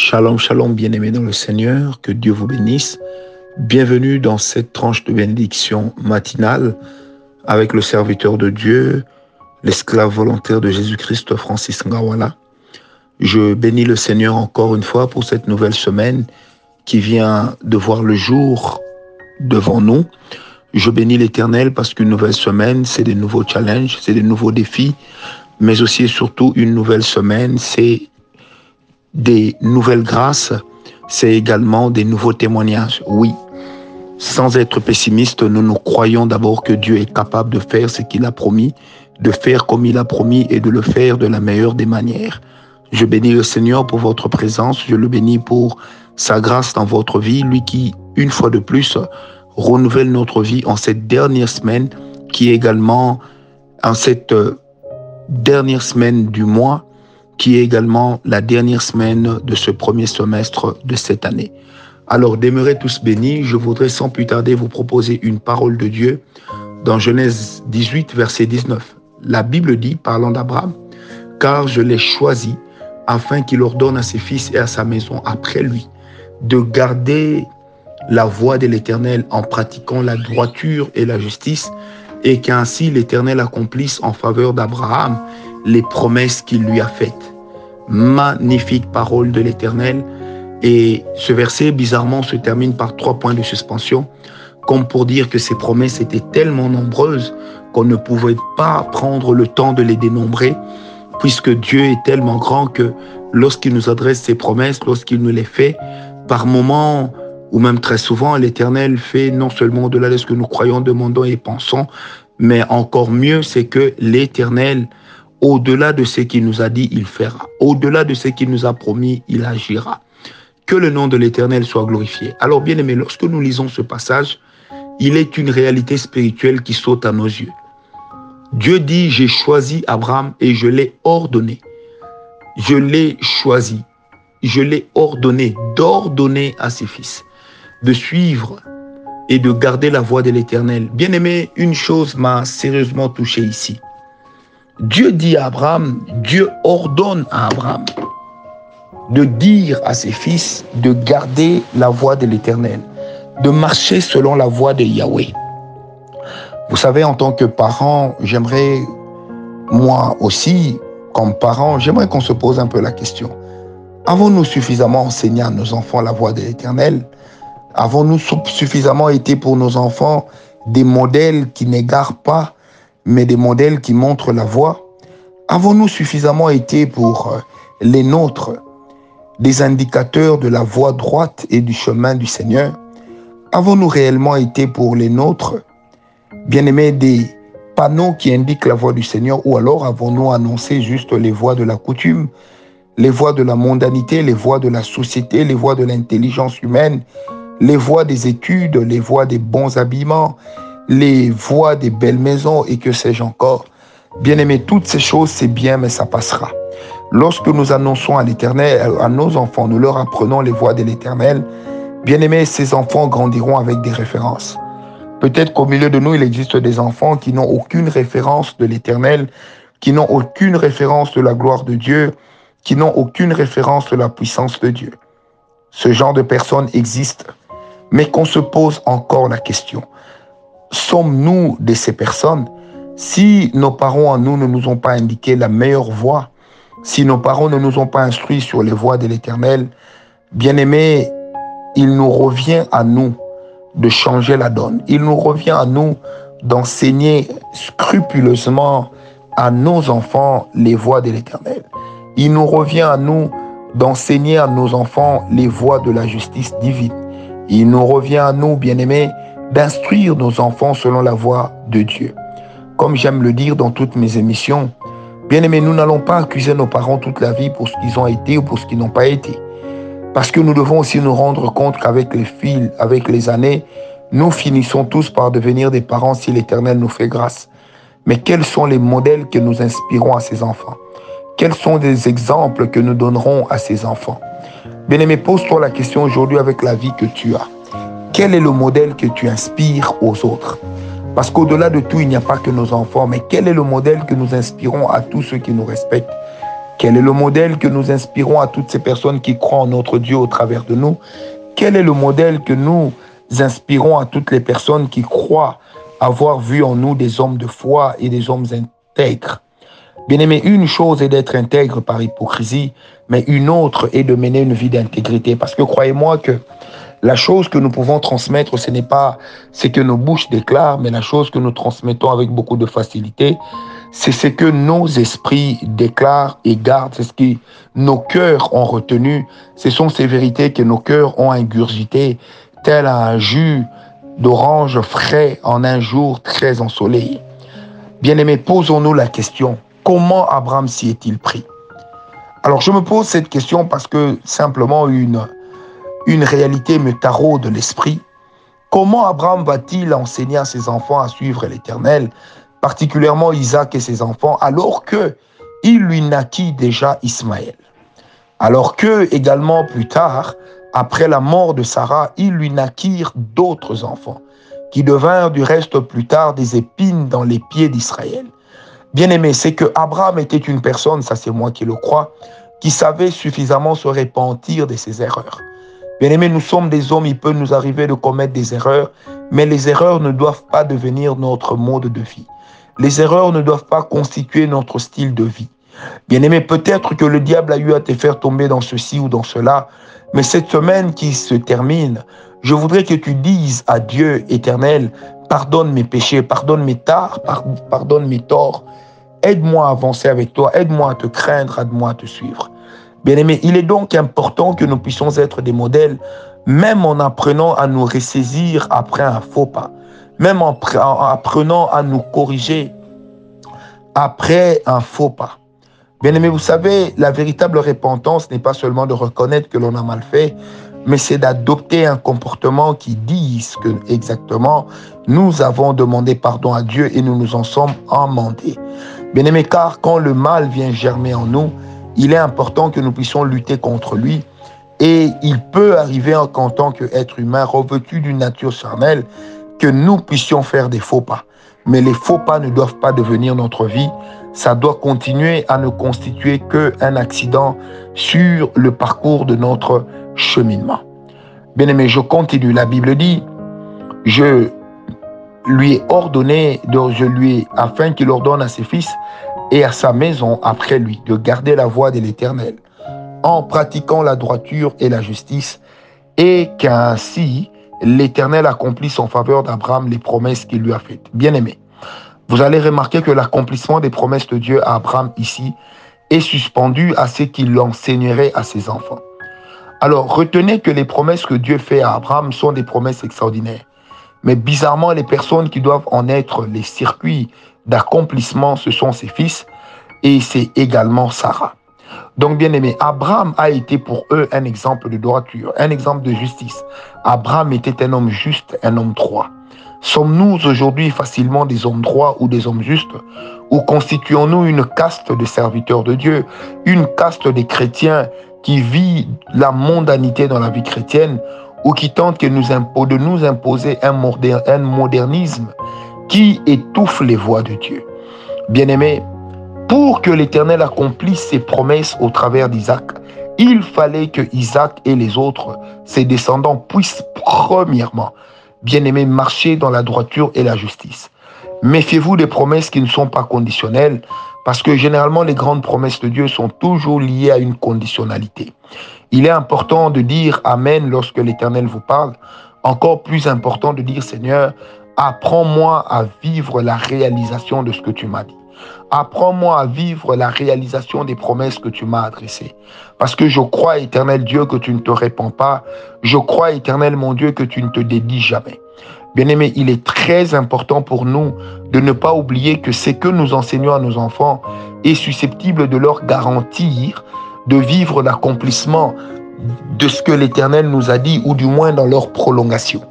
Shalom, shalom, bien-aimés dans le Seigneur, que Dieu vous bénisse. Bienvenue dans cette tranche de bénédiction matinale avec le serviteur de Dieu, l'esclave volontaire de Jésus-Christ, Francis Ngawala. Je bénis le Seigneur encore une fois pour cette nouvelle semaine qui vient de voir le jour devant nous. Je bénis l'Éternel parce qu'une nouvelle semaine, c'est des nouveaux challenges, c'est des nouveaux défis, mais aussi et surtout une nouvelle semaine, c'est des nouvelles grâces, c'est également des nouveaux témoignages. Oui, sans être pessimiste, nous nous croyons d'abord que Dieu est capable de faire ce qu'il a promis, de faire comme il a promis et de le faire de la meilleure des manières. Je bénis le Seigneur pour votre présence, je le bénis pour sa grâce dans votre vie, lui qui, une fois de plus, renouvelle notre vie en cette dernière semaine, qui est également en cette euh, dernière semaine du mois, qui est également la dernière semaine de ce premier semestre de cette année. Alors, demeurez tous bénis. Je voudrais sans plus tarder vous proposer une parole de Dieu dans Genèse 18, verset 19. La Bible dit, parlant d'Abraham, car je l'ai choisi afin qu'il ordonne à ses fils et à sa maison après lui de garder la voie de l'Éternel en pratiquant la droiture et la justice, et qu'ainsi l'Éternel accomplisse en faveur d'Abraham les promesses qu'il lui a faites. Magnifique parole de l'Éternel. Et ce verset, bizarrement, se termine par trois points de suspension, comme pour dire que ces promesses étaient tellement nombreuses qu'on ne pouvait pas prendre le temps de les dénombrer, puisque Dieu est tellement grand que lorsqu'il nous adresse ses promesses, lorsqu'il nous les fait, par moments, ou même très souvent, l'Éternel fait non seulement au-delà de ce que nous croyons, demandons et pensons, mais encore mieux, c'est que l'Éternel au-delà de ce qu'il nous a dit, il fera. Au-delà de ce qu'il nous a promis, il agira. Que le nom de l'Éternel soit glorifié. Alors bien aimé, lorsque nous lisons ce passage, il est une réalité spirituelle qui saute à nos yeux. Dieu dit, j'ai choisi Abraham et je l'ai ordonné. Je l'ai choisi. Je l'ai ordonné d'ordonner à ses fils de suivre et de garder la voie de l'Éternel. Bien aimé, une chose m'a sérieusement touché ici. Dieu dit à Abraham, Dieu ordonne à Abraham de dire à ses fils de garder la voie de l'Éternel, de marcher selon la voie de Yahweh. Vous savez, en tant que parent, j'aimerais, moi aussi, comme parent, j'aimerais qu'on se pose un peu la question. Avons-nous suffisamment enseigné à nos enfants la voie de l'Éternel? Avons-nous suffisamment été pour nos enfants des modèles qui n'égarent pas mais des modèles qui montrent la voie Avons-nous suffisamment été pour euh, les nôtres des indicateurs de la voie droite et du chemin du Seigneur? Avons-nous réellement été pour les nôtres, bien-aimés, des panneaux qui indiquent la voie du Seigneur ou alors avons-nous annoncé juste les voies de la coutume, les voies de la mondanité, les voies de la société, les voies de l'intelligence humaine, les voies des études, les voies des bons habillements, les voies des belles maisons et que sais-je encore. Bien aimé, toutes ces choses, c'est bien, mais ça passera. Lorsque nous annonçons à l'Éternel, à nos enfants, nous leur apprenons les voies de l'Éternel, bien aimé, ces enfants grandiront avec des références. Peut-être qu'au milieu de nous, il existe des enfants qui n'ont aucune référence de l'Éternel, qui n'ont aucune référence de la gloire de Dieu, qui n'ont aucune référence de la puissance de Dieu. Ce genre de personnes existe, mais qu'on se pose encore la question sommes-nous de ces personnes? Si nos parents à nous ne nous ont pas indiqué la meilleure voie, si nos parents ne nous ont pas instruits sur les voies de l'Éternel, bien aimé, il nous revient à nous de changer la donne. Il nous revient à nous d'enseigner scrupuleusement à nos enfants les voies de l'Éternel. Il nous revient à nous d'enseigner à nos enfants les voies de la justice divine. Il nous revient à nous, bien-aimés, d'instruire nos enfants selon la voie de Dieu. Comme j'aime le dire dans toutes mes émissions, bien aimé, nous n'allons pas accuser nos parents toute la vie pour ce qu'ils ont été ou pour ce qu'ils n'ont pas été. Parce que nous devons aussi nous rendre compte qu'avec les fils, avec les années, nous finissons tous par devenir des parents si l'Éternel nous fait grâce. Mais quels sont les modèles que nous inspirons à ces enfants? Quels sont les exemples que nous donnerons à ces enfants? Bien-aimé, pose-toi la question aujourd'hui avec la vie que tu as. Quel est le modèle que tu inspires aux autres? Parce qu'au-delà de tout, il n'y a pas que nos enfants, mais quel est le modèle que nous inspirons à tous ceux qui nous respectent? Quel est le modèle que nous inspirons à toutes ces personnes qui croient en notre Dieu au travers de nous? Quel est le modèle que nous inspirons à toutes les personnes qui croient avoir vu en nous des hommes de foi et des hommes intègres? Bien-aimé, une chose est d'être intègre par hypocrisie, mais une autre est de mener une vie d'intégrité. Parce que croyez-moi que la chose que nous pouvons transmettre, ce n'est pas ce que nos bouches déclarent, mais la chose que nous transmettons avec beaucoup de facilité, c'est ce que nos esprits déclarent et gardent, c'est ce que nos cœurs ont retenu, ce sont ces vérités que nos cœurs ont ingurgitées, tel un jus d'orange frais en un jour très ensoleillé. Bien-aimés, posons-nous la question, comment Abraham s'y est-il pris? Alors je me pose cette question parce que simplement une une réalité me taraude de l'esprit. Comment Abraham va-t-il enseigner à ses enfants à suivre l'Éternel, particulièrement Isaac et ses enfants, alors que il lui naquit déjà Ismaël? Alors que également plus tard, après la mort de Sarah, il lui naquirent d'autres enfants, qui devinrent du reste plus tard des épines dans les pieds d'Israël. Bien aimé, c'est que Abraham était une personne, ça c'est moi qui le crois, qui savait suffisamment se repentir de ses erreurs. Bien-aimés, nous sommes des hommes, il peut nous arriver de commettre des erreurs, mais les erreurs ne doivent pas devenir notre mode de vie. Les erreurs ne doivent pas constituer notre style de vie. Bien-aimé, peut-être que le diable a eu à te faire tomber dans ceci ou dans cela, mais cette semaine qui se termine, je voudrais que tu dises à Dieu éternel, pardonne mes péchés, pardonne mes tares, pardonne mes torts. Aide-moi à avancer avec toi, aide-moi à te craindre, aide-moi à te suivre. Bien-aimés, il est donc important que nous puissions être des modèles, même en apprenant à nous ressaisir après un faux pas, même en apprenant à nous corriger après un faux pas. Bien-aimés, vous savez, la véritable repentance n'est pas seulement de reconnaître que l'on a mal fait, mais c'est d'adopter un comportement qui dise que exactement nous avons demandé pardon à Dieu et nous nous en sommes amendés. Bien-aimés, car quand le mal vient germer en nous, il est important que nous puissions lutter contre lui. Et il peut arriver en, tant qu'être humain revêtu d'une nature charnelle que nous puissions faire des faux pas. Mais les faux pas ne doivent pas devenir notre vie. Ça doit continuer à ne constituer qu'un accident sur le parcours de notre cheminement. Bien aimé, je continue. La Bible dit, je lui ai ordonné, je lui afin qu'il ordonne à ses fils et à sa maison après lui de garder la voie de l'Éternel en pratiquant la droiture et la justice et qu'ainsi l'Éternel accomplisse en faveur d'Abraham les promesses qu'il lui a faites. Bien-aimé, vous allez remarquer que l'accomplissement des promesses de Dieu à Abraham ici est suspendu à ce qu'il l'enseignerait à ses enfants. Alors, retenez que les promesses que Dieu fait à Abraham sont des promesses extraordinaires. Mais bizarrement, les personnes qui doivent en être les circuits d'accomplissement, ce sont ses fils et c'est également Sarah. Donc, bien aimé, Abraham a été pour eux un exemple de droiture, un exemple de justice. Abraham était un homme juste, un homme droit. Sommes-nous aujourd'hui facilement des hommes droits ou des hommes justes? Ou constituons-nous une caste de serviteurs de Dieu, une caste des chrétiens qui vit la mondanité dans la vie chrétienne ou qui tente de nous imposer un modernisme qui étouffe les voix de Dieu. Bien-aimé, pour que l'Éternel accomplisse ses promesses au travers d'Isaac, il fallait que Isaac et les autres, ses descendants, puissent premièrement, bien-aimé, marcher dans la droiture et la justice. Méfiez-vous des promesses qui ne sont pas conditionnelles, parce que généralement les grandes promesses de Dieu sont toujours liées à une conditionnalité. Il est important de dire Amen lorsque l'Éternel vous parle. Encore plus important de dire Seigneur, Apprends-moi à vivre la réalisation de ce que tu m'as dit. Apprends-moi à vivre la réalisation des promesses que tu m'as adressées. Parce que je crois, éternel Dieu, que tu ne te réponds pas. Je crois, éternel mon Dieu, que tu ne te dédies jamais. Bien-aimé, il est très important pour nous de ne pas oublier que ce que nous enseignons à nos enfants est susceptible de leur garantir de vivre l'accomplissement de ce que l'Éternel nous a dit, ou du moins dans leur prolongation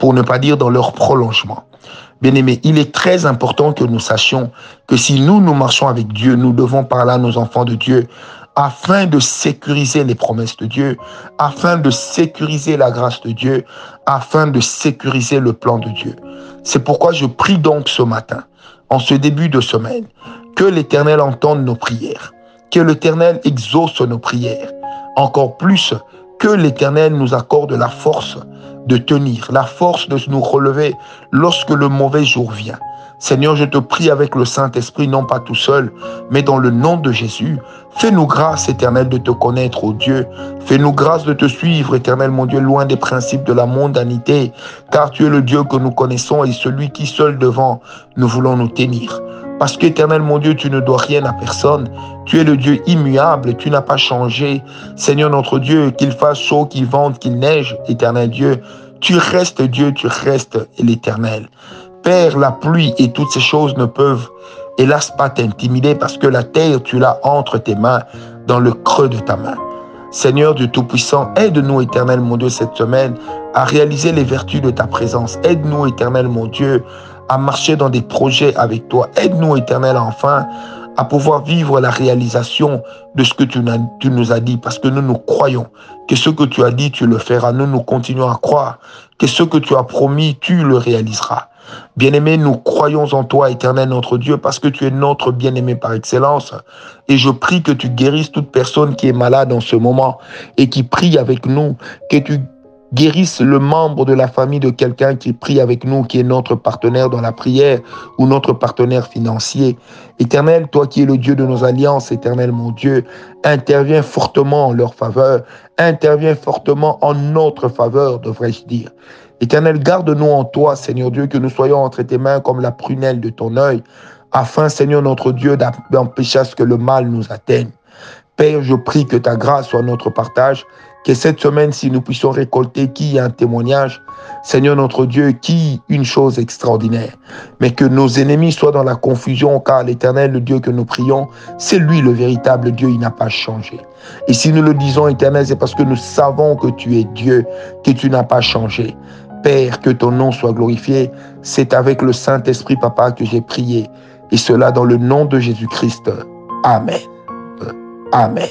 pour ne pas dire dans leur prolongement. Bien aimé, il est très important que nous sachions que si nous, nous marchons avec Dieu, nous devons parler à nos enfants de Dieu afin de sécuriser les promesses de Dieu, afin de sécuriser la grâce de Dieu, afin de sécuriser le plan de Dieu. C'est pourquoi je prie donc ce matin, en ce début de semaine, que l'Éternel entende nos prières, Que l'Éternel exauce nos prières. Encore plus que l'Éternel nous accorde la force de tenir, la force de nous relever lorsque le mauvais jour vient. Seigneur, je te prie avec le Saint-Esprit, non pas tout seul, mais dans le nom de Jésus. Fais-nous grâce, éternel, de te connaître, ô Dieu. Fais-nous grâce de te suivre, éternel, mon Dieu, loin des principes de la mondanité, car tu es le Dieu que nous connaissons et celui qui seul devant nous voulons nous tenir. Parce qu'éternel mon Dieu, tu ne dois rien à personne. Tu es le Dieu immuable, tu n'as pas changé. Seigneur notre Dieu, qu'il fasse chaud, qu'il vente, qu'il neige, éternel Dieu, tu restes Dieu, tu restes l'éternel. Père, la pluie et toutes ces choses ne peuvent, hélas, pas t'intimider parce que la terre, tu l'as entre tes mains, dans le creux de ta main. Seigneur Dieu Tout-Puissant, aide-nous, éternel mon Dieu, cette semaine à réaliser les vertus de ta présence. Aide-nous, éternel mon Dieu, à marcher dans des projets avec toi. Aide-nous, éternel, enfin, à pouvoir vivre la réalisation de ce que tu, nous as dit, parce que nous nous croyons que ce que tu as dit, tu le feras. Nous nous continuons à croire que ce que tu as promis, tu le réaliseras. Bien-aimé, nous croyons en toi, éternel notre Dieu, parce que tu es notre bien-aimé par excellence. Et je prie que tu guérisses toute personne qui est malade en ce moment et qui prie avec nous, que tu guérisses le membre de la famille de quelqu'un qui prie avec nous, qui est notre partenaire dans la prière ou notre partenaire financier. Éternel, toi qui es le Dieu de nos alliances, éternel mon Dieu, interviens fortement en leur faveur, interviens fortement en notre faveur, devrais-je dire. Éternel, garde-nous en toi, Seigneur Dieu, que nous soyons entre tes mains comme la prunelle de ton œil, afin, Seigneur notre Dieu, d'empêcher à ce que le mal nous atteigne. Père, je prie que ta grâce soit notre partage, que cette semaine, si nous puissions récolter qui un témoignage, Seigneur notre Dieu, qui une chose extraordinaire, mais que nos ennemis soient dans la confusion, car l'Éternel, le Dieu que nous prions, c'est lui le véritable Dieu, il n'a pas changé. Et si nous le disons, Éternel, c'est parce que nous savons que tu es Dieu, que tu n'as pas changé. Père, que ton nom soit glorifié. C'est avec le Saint-Esprit, Papa, que j'ai prié. Et cela dans le nom de Jésus-Christ. Amen. Amen.